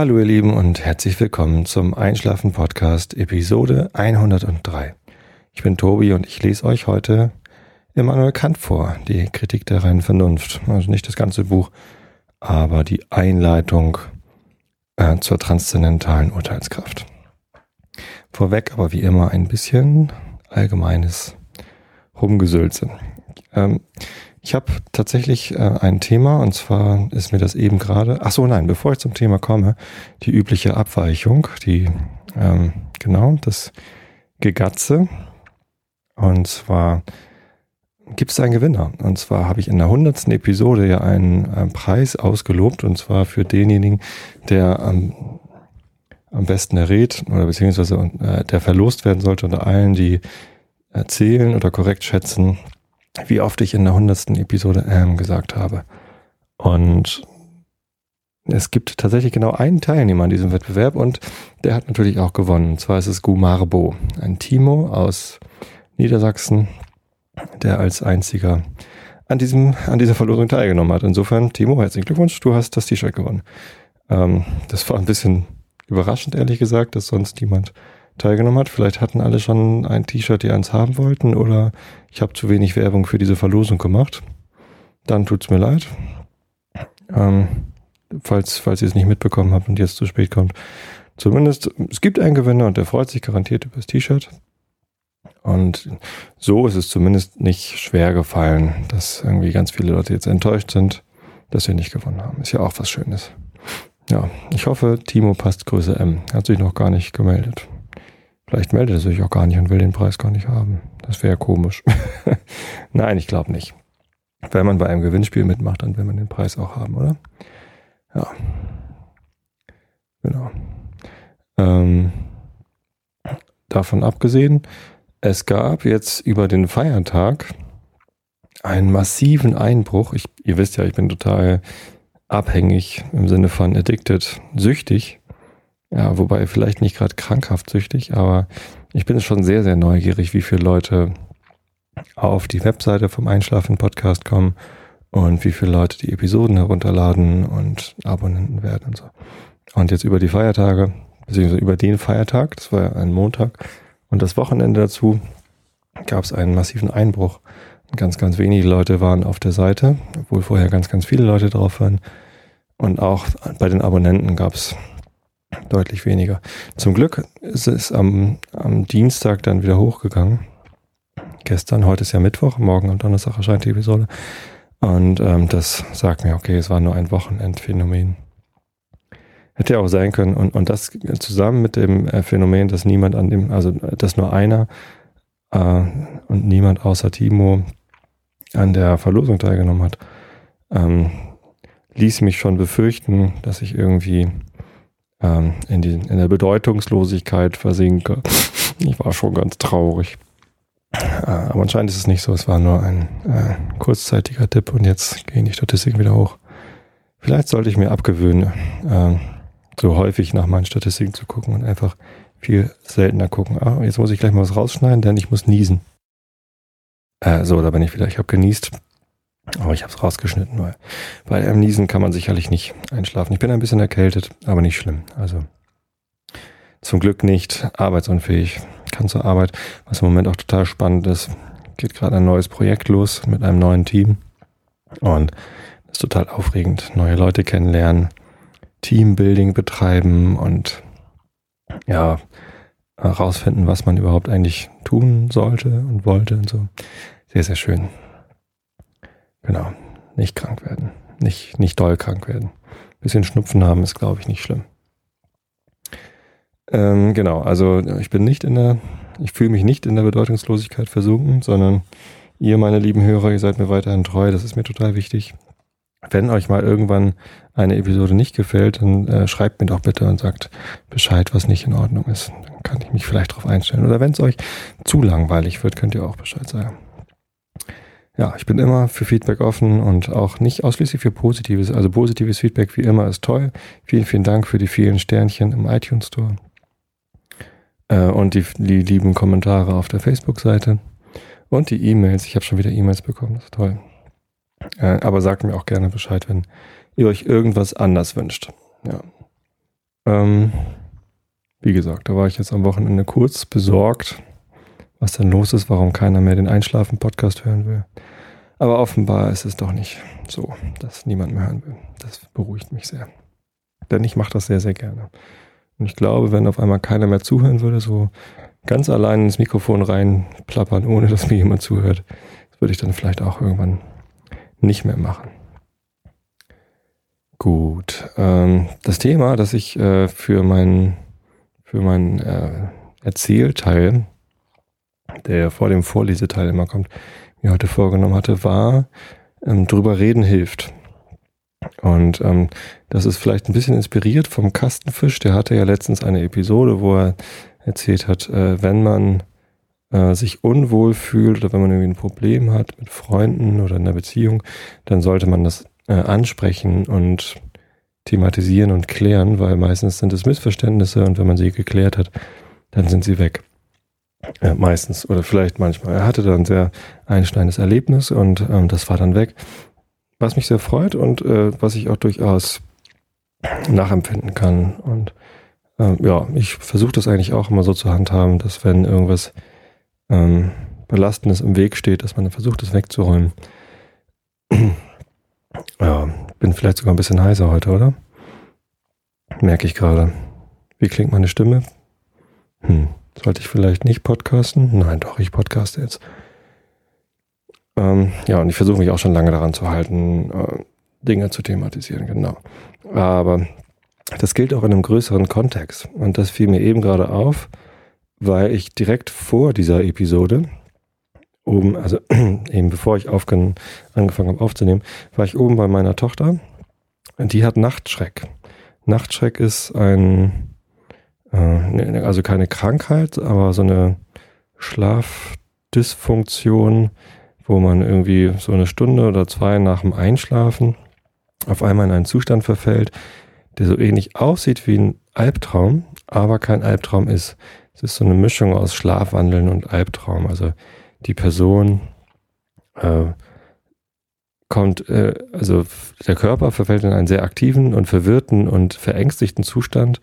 Hallo ihr Lieben und herzlich willkommen zum Einschlafen Podcast Episode 103. Ich bin Tobi und ich lese euch heute Immanuel Kant vor, die Kritik der reinen Vernunft. Also nicht das ganze Buch, aber die Einleitung äh, zur transzendentalen Urteilskraft. Vorweg aber wie immer ein bisschen allgemeines Rumgesülze. Ähm, ich habe tatsächlich äh, ein Thema und zwar ist mir das eben gerade. Ach so, nein, bevor ich zum Thema komme, die übliche Abweichung, die ähm, genau das Gegatze. Und zwar gibt es einen Gewinner. Und zwar habe ich in der hundertsten Episode ja einen, einen, Preis ausgelobt und zwar für denjenigen, der am, am besten errät oder beziehungsweise äh, der verlost werden sollte unter allen, die erzählen oder korrekt schätzen, wie oft ich in der hundertsten Episode ähm gesagt habe. Und es gibt tatsächlich genau einen Teilnehmer an diesem Wettbewerb und der hat natürlich auch gewonnen. Und zwar ist es Gumarbo, ein Timo aus Niedersachsen, der als einziger an diesem, an dieser Verlosung teilgenommen hat. Insofern, Timo, herzlichen Glückwunsch, du hast das T-Shirt gewonnen. Ähm, das war ein bisschen überraschend, ehrlich gesagt, dass sonst niemand teilgenommen hat. Vielleicht hatten alle schon ein T-Shirt, die eins haben wollten, oder ich habe zu wenig Werbung für diese Verlosung gemacht. Dann tut's mir leid. Ähm, falls, falls ihr es nicht mitbekommen habt und jetzt zu spät kommt. Zumindest, es gibt einen Gewinner und der freut sich garantiert über das T-Shirt. Und so ist es zumindest nicht schwer gefallen, dass irgendwie ganz viele Leute jetzt enttäuscht sind, dass wir nicht gewonnen haben. Ist ja auch was Schönes. Ja, ich hoffe, Timo passt Größe M. Hat sich noch gar nicht gemeldet. Vielleicht meldet er sich auch gar nicht und will den Preis gar nicht haben. Das wäre komisch. Nein, ich glaube nicht. Wenn man bei einem Gewinnspiel mitmacht, dann will man den Preis auch haben, oder? Ja. Genau. Ähm, davon abgesehen, es gab jetzt über den Feiertag einen massiven Einbruch. Ich, ihr wisst ja, ich bin total abhängig im Sinne von addicted, süchtig ja, wobei vielleicht nicht gerade krankhaft süchtig, aber ich bin schon sehr, sehr neugierig, wie viele Leute auf die Webseite vom Einschlafen Podcast kommen und wie viele Leute die Episoden herunterladen und Abonnenten werden und so. Und jetzt über die Feiertage, beziehungsweise über den Feiertag, das war ja ein Montag, und das Wochenende dazu gab es einen massiven Einbruch. Ganz, ganz wenige Leute waren auf der Seite, obwohl vorher ganz, ganz viele Leute drauf waren. Und auch bei den Abonnenten gab es deutlich weniger. Zum Glück ist es am, am Dienstag dann wieder hochgegangen. Gestern, heute ist ja Mittwoch, morgen am Donnerstag erscheint die Episode. Und ähm, das sagt mir, okay, es war nur ein Wochenendphänomen. Hätte ja auch sein können. Und, und das zusammen mit dem äh, Phänomen, dass niemand an dem, also dass nur einer äh, und niemand außer Timo an der Verlosung teilgenommen hat, ähm, ließ mich schon befürchten, dass ich irgendwie ähm, in, die, in der Bedeutungslosigkeit versinke. Ich war schon ganz traurig. Äh, aber anscheinend ist es nicht so. Es war nur ein äh, kurzzeitiger Tipp und jetzt gehen die Statistiken wieder hoch. Vielleicht sollte ich mir abgewöhnen, äh, so häufig nach meinen Statistiken zu gucken und einfach viel seltener gucken. Ah, jetzt muss ich gleich mal was rausschneiden, denn ich muss niesen. Äh, so, da bin ich wieder. Ich habe genießt. Aber ich habe es rausgeschnitten, weil bei einem Niesen kann man sicherlich nicht einschlafen. Ich bin ein bisschen erkältet, aber nicht schlimm. Also zum Glück nicht arbeitsunfähig. Kann zur Arbeit, was im Moment auch total spannend ist. Geht gerade ein neues Projekt los mit einem neuen Team. Und das ist total aufregend. Neue Leute kennenlernen, Teambuilding betreiben und ja, herausfinden, was man überhaupt eigentlich tun sollte und wollte und so. Sehr, sehr schön. Genau. Nicht krank werden. Nicht, nicht doll krank werden. Bisschen Schnupfen haben ist, glaube ich, nicht schlimm. Ähm, genau, also ich bin nicht in der, ich fühle mich nicht in der Bedeutungslosigkeit versunken, sondern ihr, meine lieben Hörer, ihr seid mir weiterhin treu, das ist mir total wichtig. Wenn euch mal irgendwann eine Episode nicht gefällt, dann äh, schreibt mir doch bitte und sagt Bescheid, was nicht in Ordnung ist. Dann kann ich mich vielleicht darauf einstellen. Oder wenn es euch zu langweilig wird, könnt ihr auch Bescheid sagen ja, ich bin immer für Feedback offen und auch nicht ausschließlich für Positives. Also positives Feedback wie immer ist toll. Vielen, vielen Dank für die vielen Sternchen im iTunes Store äh, und die, die lieben Kommentare auf der Facebook-Seite und die E-Mails. Ich habe schon wieder E-Mails bekommen, das ist toll. Äh, aber sagt mir auch gerne Bescheid, wenn ihr euch irgendwas anders wünscht. Ja. Ähm, wie gesagt, da war ich jetzt am Wochenende kurz besorgt, was denn los ist, warum keiner mehr den Einschlafen-Podcast hören will. Aber offenbar ist es doch nicht so, dass niemand mehr hören will. Das beruhigt mich sehr. Denn ich mache das sehr, sehr gerne. Und ich glaube, wenn auf einmal keiner mehr zuhören würde, so ganz allein ins Mikrofon reinplappern, ohne dass mir jemand zuhört, das würde ich dann vielleicht auch irgendwann nicht mehr machen. Gut. Ähm, das Thema, das ich äh, für meinen für meinen äh, Erzählteil, der vor dem Vorleseteil immer kommt, mir heute vorgenommen hatte, war, ähm, drüber reden hilft. Und ähm, das ist vielleicht ein bisschen inspiriert vom Kastenfisch. Der hatte ja letztens eine Episode, wo er erzählt hat, äh, wenn man äh, sich unwohl fühlt oder wenn man irgendwie ein Problem hat mit Freunden oder in einer Beziehung, dann sollte man das äh, ansprechen und thematisieren und klären, weil meistens sind es Missverständnisse und wenn man sie geklärt hat, dann sind sie weg. Äh, meistens oder vielleicht manchmal. Er hatte da ein sehr einschneidendes Erlebnis und ähm, das war dann weg. Was mich sehr freut und äh, was ich auch durchaus nachempfinden kann. Und ähm, ja, ich versuche das eigentlich auch immer so zu handhaben, dass wenn irgendwas ähm, Belastendes im Weg steht, dass man versucht, das wegzuräumen. ja, bin vielleicht sogar ein bisschen heiser heute, oder? Merke ich gerade. Wie klingt meine Stimme? Hm, sollte ich vielleicht nicht podcasten? Nein, doch, ich podcaste jetzt. Ähm, ja, und ich versuche mich auch schon lange daran zu halten, äh, Dinge zu thematisieren, genau. Aber das gilt auch in einem größeren Kontext. Und das fiel mir eben gerade auf, weil ich direkt vor dieser Episode oben, also eben bevor ich angefangen habe aufzunehmen, war ich oben bei meiner Tochter. Die hat Nachtschreck. Nachtschreck ist ein, also keine Krankheit, aber so eine Schlafdysfunktion, wo man irgendwie so eine Stunde oder zwei nach dem Einschlafen auf einmal in einen Zustand verfällt, der so ähnlich aussieht wie ein Albtraum, aber kein Albtraum ist. Es ist so eine Mischung aus Schlafwandeln und Albtraum. Also die Person äh, kommt, äh, also der Körper verfällt in einen sehr aktiven und verwirrten und verängstigten Zustand.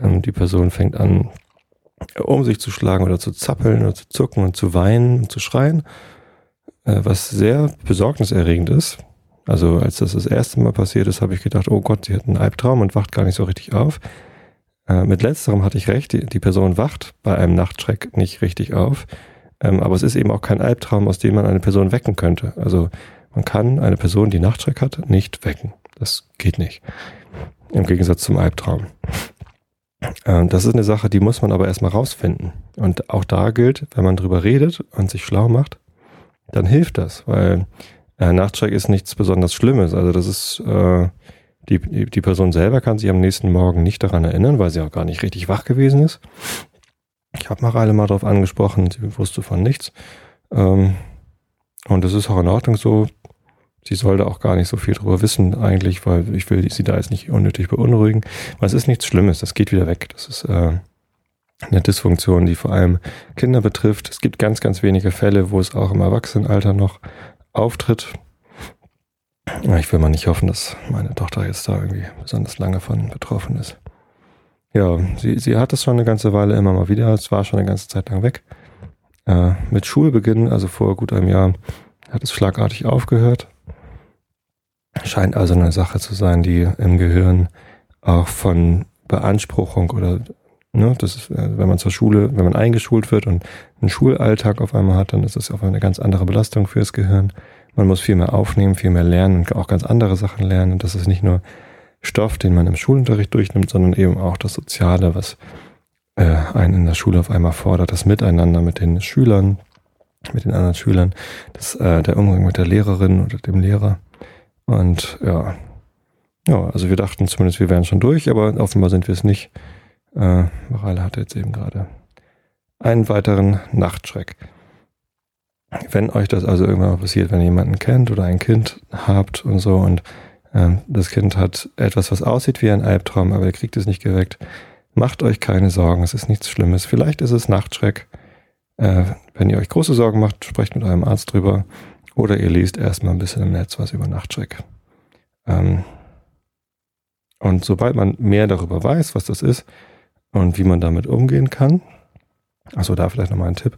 Ähm, die Person fängt an, um sich zu schlagen oder zu zappeln oder zu zucken und zu weinen und zu schreien, äh, was sehr besorgniserregend ist. Also als das das erste Mal passiert ist, habe ich gedacht, oh Gott, sie hat einen Albtraum und wacht gar nicht so richtig auf. Äh, mit letzterem hatte ich recht, die, die Person wacht bei einem Nachtschreck nicht richtig auf. Ähm, aber es ist eben auch kein Albtraum, aus dem man eine Person wecken könnte. Also man kann eine Person, die Nachtschreck hat, nicht wecken. Das geht nicht. Im Gegensatz zum Albtraum. Ähm, das ist eine Sache, die muss man aber erstmal rausfinden. Und auch da gilt, wenn man drüber redet und sich schlau macht, dann hilft das, weil äh, Nachtschreck ist nichts besonders Schlimmes. Also das ist, äh, die, die Person selber kann sich am nächsten Morgen nicht daran erinnern, weil sie auch gar nicht richtig wach gewesen ist. Ich habe Mareile mal drauf angesprochen, sie wusste von nichts. Ähm, und das ist auch in Ordnung so. Sie sollte auch gar nicht so viel drüber wissen eigentlich, weil ich will sie da jetzt nicht unnötig beunruhigen. Weil es ist nichts Schlimmes, das geht wieder weg. Das ist äh, eine Dysfunktion, die vor allem Kinder betrifft. Es gibt ganz, ganz wenige Fälle, wo es auch im Erwachsenenalter noch auftritt. Ich will mal nicht hoffen, dass meine Tochter jetzt da irgendwie besonders lange von betroffen ist. Ja, sie, sie hat es schon eine ganze Weile immer mal wieder. Es war schon eine ganze Zeit lang weg. Äh, mit Schulbeginn, also vor gut einem Jahr, hat es schlagartig aufgehört. Scheint also eine Sache zu sein, die im Gehirn auch von Beanspruchung oder ne, das ist, äh, wenn man zur Schule, wenn man eingeschult wird und einen Schulalltag auf einmal hat, dann ist das auf eine ganz andere Belastung fürs Gehirn. Man muss viel mehr aufnehmen, viel mehr lernen und auch ganz andere Sachen lernen. Und das ist nicht nur Stoff, den man im Schulunterricht durchnimmt, sondern eben auch das Soziale, was äh, einen in der Schule auf einmal fordert, das Miteinander mit den Schülern, mit den anderen Schülern, das, äh, der Umgang mit der Lehrerin oder dem Lehrer. Und ja, ja, also wir dachten zumindest, wir wären schon durch, aber offenbar sind wir es nicht. Äh, Mareile hatte jetzt eben gerade einen weiteren Nachtschreck. Wenn euch das also irgendwann mal passiert, wenn ihr jemanden kennt oder ein Kind habt und so und ähm, das Kind hat etwas, was aussieht wie ein Albtraum, aber ihr kriegt es nicht geweckt. Macht euch keine Sorgen, es ist nichts Schlimmes. Vielleicht ist es Nachtschreck. Äh, wenn ihr euch große Sorgen macht, sprecht mit eurem Arzt drüber. Oder ihr liest erstmal ein bisschen im Netz was über Nachtschreck. Ähm, Und sobald man mehr darüber weiß, was das ist und wie man damit umgehen kann, also da vielleicht nochmal ein Tipp,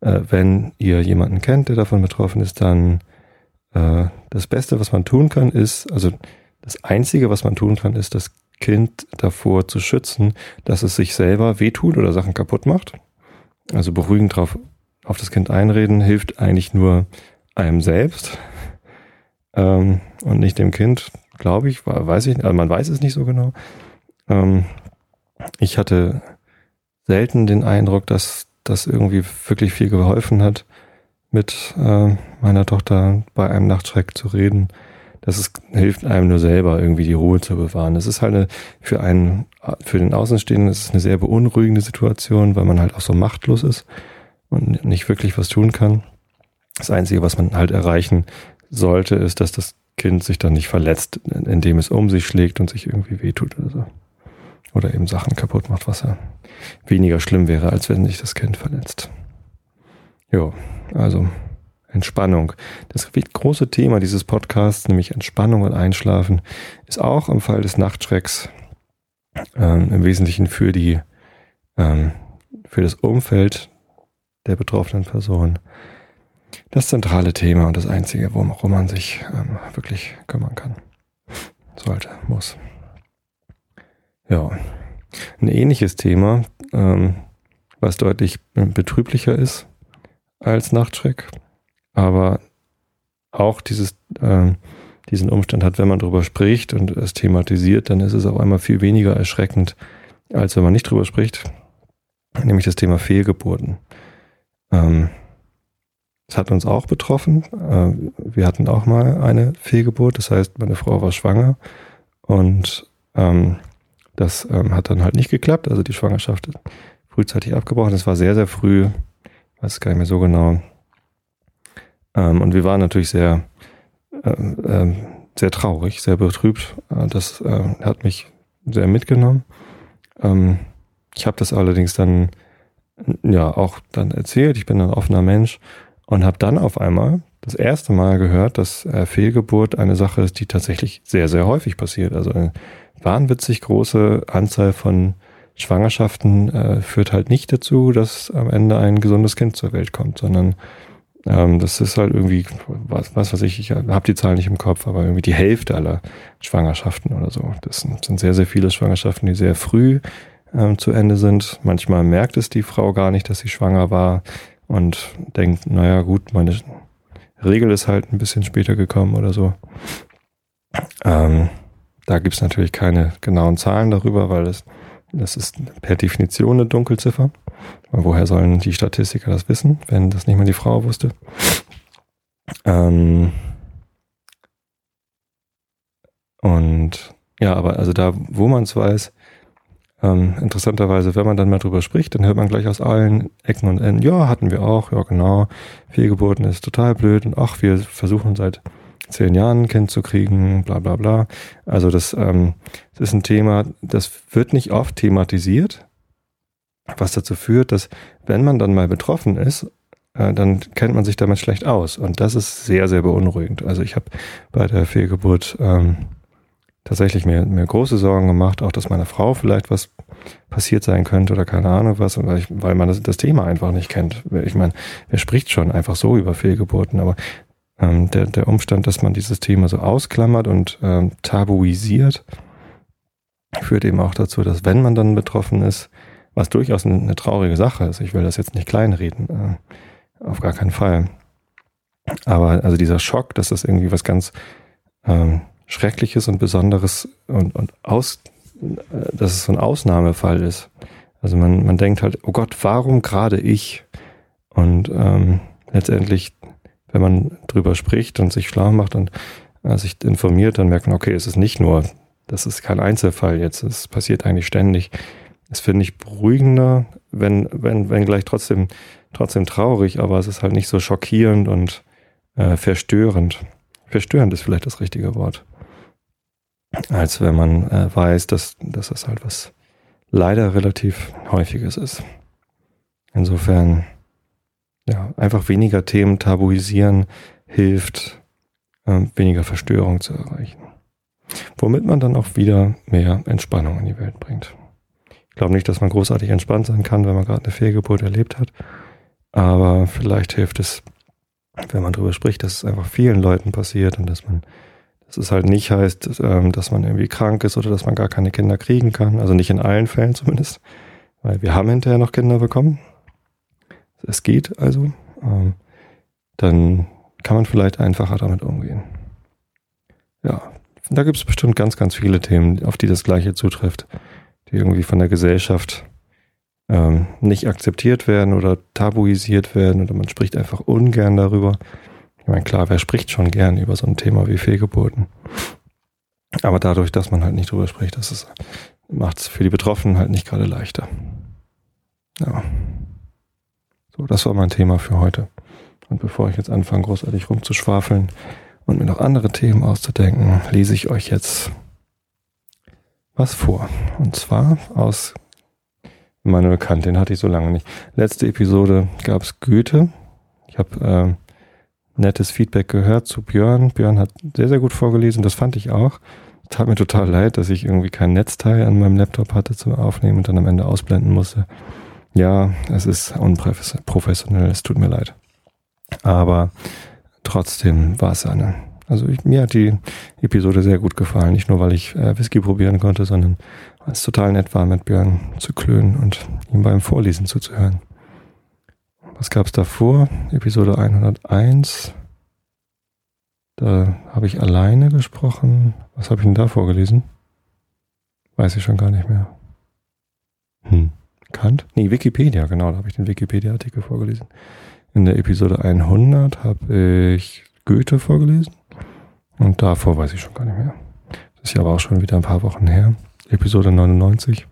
äh, wenn ihr jemanden kennt, der davon betroffen ist, dann äh, das Beste, was man tun kann, ist, also das Einzige, was man tun kann, ist, das Kind davor zu schützen, dass es sich selber wehtut oder Sachen kaputt macht. Also beruhigend drauf auf das Kind einreden hilft eigentlich nur einem selbst ähm, und nicht dem Kind, glaube ich, weiß ich, also man weiß es nicht so genau. Ähm, ich hatte selten den Eindruck, dass das irgendwie wirklich viel geholfen hat, mit äh, meiner Tochter bei einem Nachtschreck zu reden. Das ist, hilft einem nur selber, irgendwie die Ruhe zu bewahren. Das ist halt eine, für einen, für den Außenstehenden ist es eine sehr beunruhigende Situation, weil man halt auch so machtlos ist und nicht wirklich was tun kann. Das Einzige, was man halt erreichen sollte, ist, dass das Kind sich dann nicht verletzt, indem es um sich schlägt und sich irgendwie wehtut oder so. Oder eben Sachen kaputt macht, was ja weniger schlimm wäre, als wenn sich das Kind verletzt. Ja, also Entspannung. Das große Thema dieses Podcasts, nämlich Entspannung und Einschlafen, ist auch im Fall des Nachtschrecks ähm, im Wesentlichen für die ähm, für das Umfeld der betroffenen Person das zentrale Thema und das einzige, worum man sich ähm, wirklich kümmern kann. Sollte, muss. Ja, ein ähnliches Thema, ähm, was deutlich betrüblicher ist als Nachtschreck, aber auch dieses, äh, diesen Umstand hat, wenn man darüber spricht und es thematisiert, dann ist es auf einmal viel weniger erschreckend, als wenn man nicht drüber spricht, nämlich das Thema Fehlgeburten. Ähm, das hat uns auch betroffen. Äh, wir hatten auch mal eine Fehlgeburt, das heißt, meine Frau war schwanger und ähm, das ähm, hat dann halt nicht geklappt. Also die Schwangerschaft frühzeitig abgebrochen. Das war sehr, sehr früh, weiß gar nicht mehr so genau. Ähm, und wir waren natürlich sehr, äh, äh, sehr traurig, sehr betrübt. Äh, das äh, hat mich sehr mitgenommen. Ähm, ich habe das allerdings dann ja auch dann erzählt. Ich bin ein offener Mensch und habe dann auf einmal das erste Mal gehört, dass äh, Fehlgeburt eine Sache ist, die tatsächlich sehr, sehr häufig passiert. Also eine wahnwitzig große Anzahl von Schwangerschaften äh, führt halt nicht dazu, dass am Ende ein gesundes Kind zur Welt kommt, sondern ähm, das ist halt irgendwie, was, was weiß ich, ich habe die Zahl nicht im Kopf, aber irgendwie die Hälfte aller Schwangerschaften oder so. Das sind, sind sehr, sehr viele Schwangerschaften, die sehr früh ähm, zu Ende sind. Manchmal merkt es die Frau gar nicht, dass sie schwanger war und denkt, naja gut, meine Regel ist halt ein bisschen später gekommen oder so. Ähm, da gibt es natürlich keine genauen Zahlen darüber, weil das, das ist per Definition eine Dunkelziffer. Woher sollen die Statistiker das wissen, wenn das nicht mal die Frau wusste? Ähm, und ja, aber also da, wo man es weiß, ähm, interessanterweise, wenn man dann mal drüber spricht, dann hört man gleich aus allen Ecken und Enden, ja, hatten wir auch, ja genau, Fehlgeburten ist total blöd und ach, wir versuchen seit zehn Jahren ein Kind zu kriegen, bla bla bla. Also das, ähm, das ist ein Thema, das wird nicht oft thematisiert, was dazu führt, dass wenn man dann mal betroffen ist, äh, dann kennt man sich damit schlecht aus. Und das ist sehr, sehr beunruhigend. Also ich habe bei der Fehlgeburt ähm, tatsächlich mir, mir große Sorgen gemacht, auch dass meiner Frau vielleicht was passiert sein könnte oder keine Ahnung was, weil, ich, weil man das, das Thema einfach nicht kennt. Ich meine, wer spricht schon einfach so über Fehlgeburten, aber ähm, der, der Umstand, dass man dieses Thema so ausklammert und ähm, tabuisiert, führt eben auch dazu, dass wenn man dann betroffen ist, was durchaus eine, eine traurige Sache ist, ich will das jetzt nicht kleinreden, äh, auf gar keinen Fall. Aber also dieser Schock, dass das irgendwie was ganz ähm, Schreckliches und Besonderes und, und aus, äh, dass es so ein Ausnahmefall ist. Also man, man denkt halt, oh Gott, warum gerade ich? Und ähm, letztendlich, wenn man drüber spricht und sich schlau macht und äh, sich informiert, dann merkt man, okay, es ist nicht nur, das ist kein Einzelfall jetzt, es passiert eigentlich ständig. Das finde ich beruhigender, wenn, wenn, wenn gleich trotzdem, trotzdem traurig, aber es ist halt nicht so schockierend und äh, verstörend. Verstörend ist vielleicht das richtige Wort als wenn man äh, weiß, dass, dass das halt was leider relativ häufiges ist. Insofern, ja, einfach weniger Themen tabuisieren hilft, äh, weniger Verstörung zu erreichen. womit man dann auch wieder mehr Entspannung in die Welt bringt. Ich glaube nicht, dass man großartig entspannt sein kann, wenn man gerade eine Fehlgeburt erlebt hat, aber vielleicht hilft es, wenn man darüber spricht, dass es einfach vielen Leuten passiert und dass man, dass es halt nicht heißt, ähm, dass man irgendwie krank ist oder dass man gar keine Kinder kriegen kann, also nicht in allen Fällen zumindest, weil wir haben hinterher noch Kinder bekommen. Es geht also. Ähm, dann kann man vielleicht einfacher damit umgehen. Ja, da gibt es bestimmt ganz, ganz viele Themen, auf die das Gleiche zutrifft, die irgendwie von der Gesellschaft ähm, nicht akzeptiert werden oder tabuisiert werden oder man spricht einfach ungern darüber. Ich meine, klar, wer spricht schon gern über so ein Thema wie Fehlgeburten? Aber dadurch, dass man halt nicht drüber spricht, das macht es für die Betroffenen halt nicht gerade leichter. Ja. So, das war mein Thema für heute. Und bevor ich jetzt anfange, großartig rumzuschwafeln und mir noch andere Themen auszudenken, lese ich euch jetzt was vor. Und zwar aus Manuel Kant, den hatte ich so lange nicht. Letzte Episode gab es Goethe. Ich habe äh, nettes Feedback gehört zu Björn. Björn hat sehr, sehr gut vorgelesen, das fand ich auch. Tat mir total leid, dass ich irgendwie kein Netzteil an meinem Laptop hatte zum Aufnehmen und dann am Ende ausblenden musste. Ja, es ist unprofessionell, es tut mir leid. Aber trotzdem war es eine. Also ich, mir hat die Episode sehr gut gefallen. Nicht nur, weil ich äh, Whisky probieren konnte, sondern weil es total nett war, mit Björn zu klönen und ihm beim Vorlesen zuzuhören. Was gab es davor? Episode 101. Da habe ich alleine gesprochen. Was habe ich denn da vorgelesen? Weiß ich schon gar nicht mehr. Hm. Kant? Nee, Wikipedia, genau, da habe ich den Wikipedia-Artikel vorgelesen. In der Episode 100 habe ich Goethe vorgelesen. Und davor weiß ich schon gar nicht mehr. Das ist ja aber auch schon wieder ein paar Wochen her. Episode 99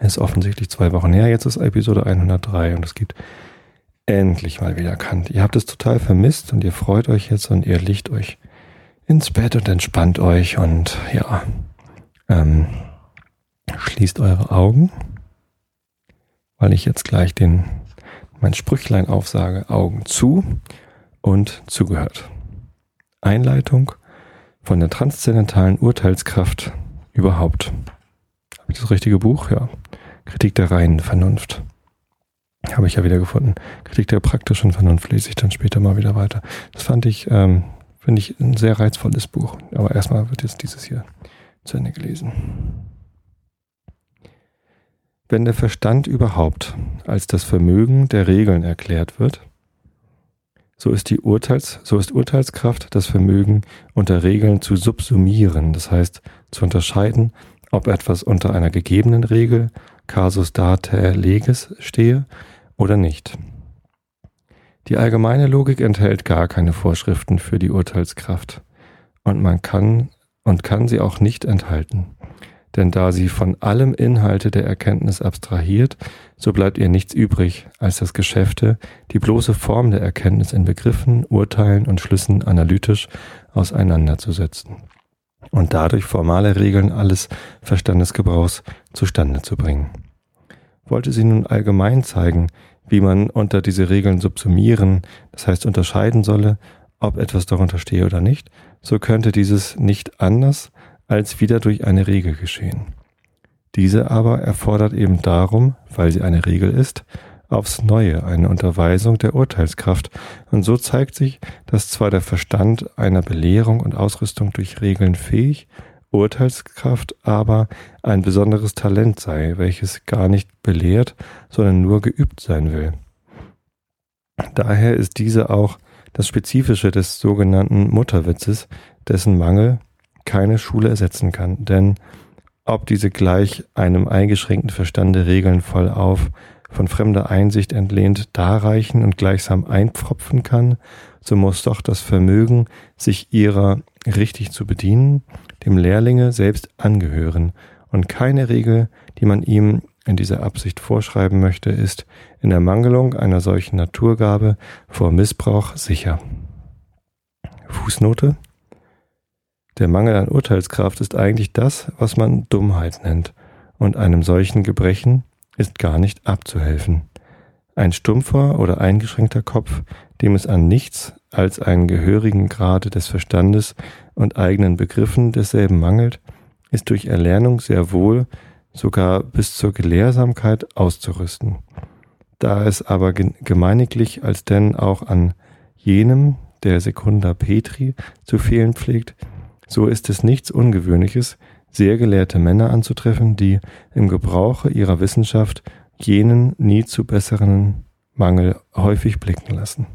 ist offensichtlich zwei Wochen her. Jetzt ist Episode 103 und es gibt endlich mal wieder Kant. Ihr habt es total vermisst und ihr freut euch jetzt und ihr liegt euch ins Bett und entspannt euch und ja, ähm, schließt eure Augen, weil ich jetzt gleich den mein Sprüchlein aufsage, Augen zu und zugehört. Einleitung von der transzendentalen Urteilskraft überhaupt. Das richtige Buch? Ja. Kritik der reinen Vernunft. Habe ich ja wieder gefunden. Kritik der praktischen Vernunft lese ich dann später mal wieder weiter. Das fand ich, ähm, finde ich ein sehr reizvolles Buch. Aber erstmal wird jetzt dieses hier zu Ende gelesen wenn der Verstand überhaupt als das Vermögen der Regeln erklärt wird, so ist die Urteils, so ist Urteilskraft das Vermögen unter Regeln zu subsumieren, das heißt zu unterscheiden, ob etwas unter einer gegebenen Regel, casus date legis, stehe oder nicht. Die allgemeine Logik enthält gar keine Vorschriften für die Urteilskraft und man kann und kann sie auch nicht enthalten denn da sie von allem Inhalte der Erkenntnis abstrahiert, so bleibt ihr nichts übrig, als das Geschäfte, die bloße Form der Erkenntnis in Begriffen, Urteilen und Schlüssen analytisch auseinanderzusetzen und dadurch formale Regeln alles Verstandesgebrauchs zustande zu bringen. Wollte sie nun allgemein zeigen, wie man unter diese Regeln subsumieren, das heißt unterscheiden solle, ob etwas darunter stehe oder nicht, so könnte dieses nicht anders als wieder durch eine Regel geschehen. Diese aber erfordert eben darum, weil sie eine Regel ist, aufs Neue eine Unterweisung der Urteilskraft, und so zeigt sich, dass zwar der Verstand einer Belehrung und Ausrüstung durch Regeln fähig, Urteilskraft aber ein besonderes Talent sei, welches gar nicht belehrt, sondern nur geübt sein will. Daher ist diese auch das Spezifische des sogenannten Mutterwitzes, dessen Mangel keine Schule ersetzen kann. Denn ob diese gleich einem eingeschränkten Verstande Regeln voll auf, von fremder Einsicht entlehnt darreichen und gleichsam einpfropfen kann, so muss doch das Vermögen, sich ihrer richtig zu bedienen, dem Lehrlinge selbst angehören, und keine Regel, die man ihm in dieser Absicht vorschreiben möchte, ist in der Mangelung einer solchen Naturgabe vor Missbrauch sicher. Fußnote. Der Mangel an Urteilskraft ist eigentlich das, was man Dummheit nennt, und einem solchen Gebrechen ist gar nicht abzuhelfen. Ein stumpfer oder eingeschränkter Kopf, dem es an nichts als einen gehörigen Grade des Verstandes und eigenen Begriffen desselben mangelt, ist durch Erlernung sehr wohl sogar bis zur Gelehrsamkeit auszurüsten. Da es aber gemeiniglich als denn auch an jenem, der Sekunda Petri, zu fehlen pflegt, so ist es nichts Ungewöhnliches, sehr gelehrte Männer anzutreffen, die im Gebrauche ihrer Wissenschaft jenen nie zu besseren Mangel häufig blicken lassen.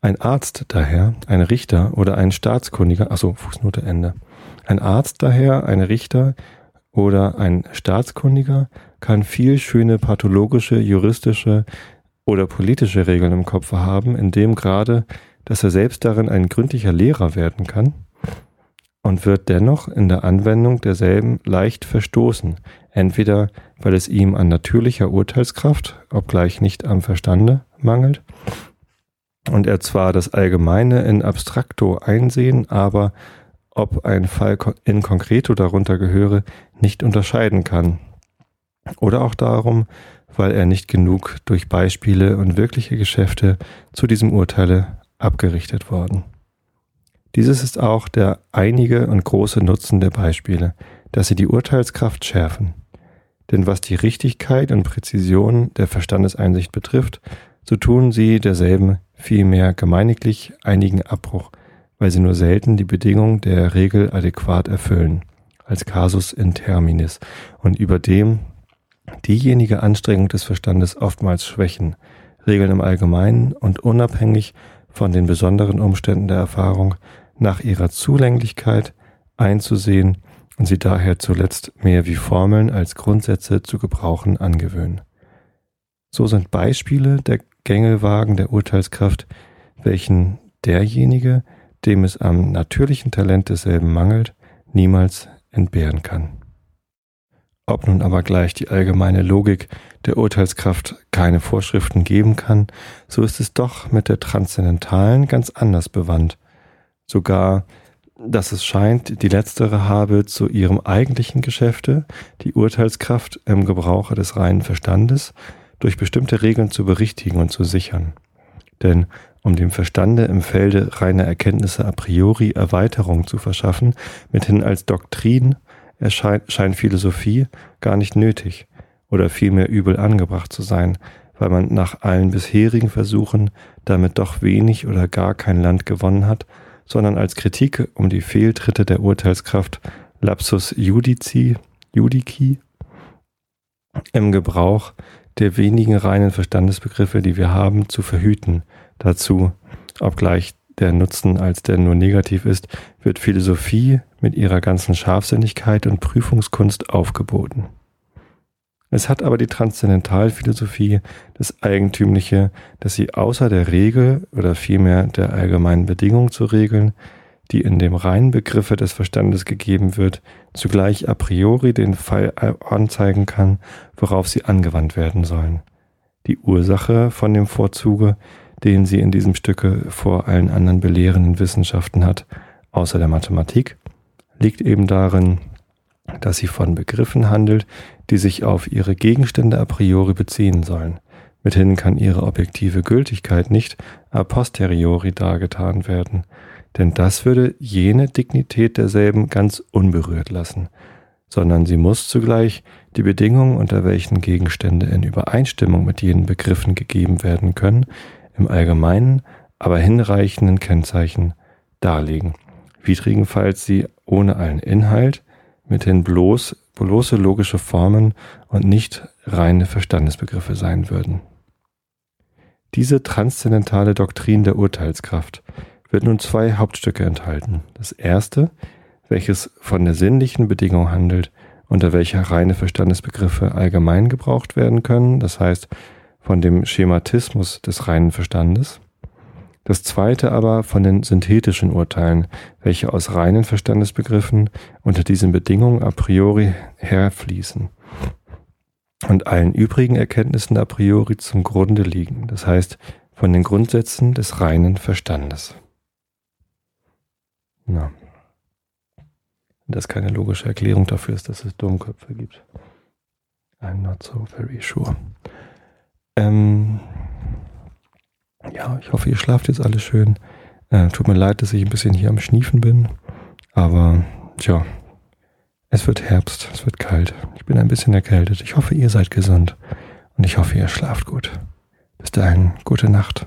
Ein Arzt daher, ein Richter oder ein Staatskundiger, achso, Fußnote Ende. Ein Arzt daher, ein Richter oder ein Staatskundiger kann viel schöne pathologische, juristische oder politische Regeln im Kopf haben, in dem Grade, dass er selbst darin ein gründlicher Lehrer werden kann und wird dennoch in der Anwendung derselben leicht verstoßen, entweder weil es ihm an natürlicher Urteilskraft, obgleich nicht am Verstande, mangelt, und er zwar das Allgemeine in abstrakto einsehen, aber ob ein Fall in concreto darunter gehöre, nicht unterscheiden kann. Oder auch darum, weil er nicht genug durch Beispiele und wirkliche Geschäfte zu diesem Urteile abgerichtet worden. Dieses ist auch der einige und große Nutzen der Beispiele, dass sie die Urteilskraft schärfen. Denn was die Richtigkeit und Präzision der Verstandeseinsicht betrifft, so tun sie derselben vielmehr gemeiniglich einigen Abbruch, weil sie nur selten die Bedingung der Regel adäquat erfüllen, als Casus in terminis, und überdem diejenige Anstrengung des Verstandes oftmals schwächen, Regeln im Allgemeinen und unabhängig von den besonderen Umständen der Erfahrung nach ihrer Zulänglichkeit einzusehen und sie daher zuletzt mehr wie Formeln als Grundsätze zu gebrauchen angewöhnen. So sind Beispiele der Gängelwagen der Urteilskraft, welchen derjenige, dem es am natürlichen Talent desselben mangelt, niemals entbehren kann. Ob nun aber gleich die allgemeine Logik der Urteilskraft keine Vorschriften geben kann, so ist es doch mit der transzendentalen ganz anders bewandt. Sogar, dass es scheint, die letztere habe zu ihrem eigentlichen Geschäfte die Urteilskraft im Gebrauche des reinen Verstandes durch bestimmte Regeln zu berichtigen und zu sichern. Denn um dem Verstande im Felde reiner Erkenntnisse a priori Erweiterung zu verschaffen, mithin als Doktrin erscheint, scheint Philosophie gar nicht nötig oder vielmehr übel angebracht zu sein, weil man nach allen bisherigen Versuchen damit doch wenig oder gar kein Land gewonnen hat, sondern als Kritik um die Fehltritte der Urteilskraft Lapsus Judici, Judici im Gebrauch der wenigen reinen Verstandesbegriffe, die wir haben, zu verhüten. Dazu, obgleich der Nutzen als der nur negativ ist, wird Philosophie mit ihrer ganzen Scharfsinnigkeit und Prüfungskunst aufgeboten. Es hat aber die Transzendentalphilosophie das Eigentümliche, dass sie außer der Regel oder vielmehr der allgemeinen Bedingung zu regeln, die in dem reinen Begriffe des Verstandes gegeben wird, zugleich a priori den Fall anzeigen kann, worauf sie angewandt werden sollen. Die Ursache von dem Vorzuge, den sie in diesem Stücke vor allen anderen belehrenden Wissenschaften hat, außer der Mathematik, liegt eben darin, dass sie von Begriffen handelt, die sich auf ihre Gegenstände a priori beziehen sollen. Mithin kann ihre objektive Gültigkeit nicht a posteriori dargetan werden, denn das würde jene Dignität derselben ganz unberührt lassen, sondern sie muss zugleich die Bedingungen, unter welchen Gegenstände in Übereinstimmung mit jenen Begriffen gegeben werden können, im allgemeinen, aber hinreichenden Kennzeichen darlegen, widrigenfalls sie ohne allen Inhalt, mithin bloß bloße logische Formen und nicht reine Verstandesbegriffe sein würden. Diese transzendentale Doktrin der Urteilskraft wird nun zwei Hauptstücke enthalten. Das erste, welches von der sinnlichen Bedingung handelt, unter welcher reine Verstandesbegriffe allgemein gebraucht werden können, das heißt von dem Schematismus des reinen Verstandes. Das zweite aber von den synthetischen Urteilen, welche aus reinen Verstandesbegriffen unter diesen Bedingungen a priori herfließen und allen übrigen Erkenntnissen a priori zum Grunde liegen, das heißt von den Grundsätzen des reinen Verstandes. Na. Das keine logische Erklärung dafür ist, dass es Dummköpfe gibt. I'm not so very sure. Ähm, ja, ich hoffe, ihr schlaft jetzt alle schön. Äh, tut mir leid, dass ich ein bisschen hier am Schniefen bin. Aber, tja, es wird Herbst, es wird kalt. Ich bin ein bisschen erkältet. Ich hoffe, ihr seid gesund. Und ich hoffe, ihr schlaft gut. Bis dahin, gute Nacht.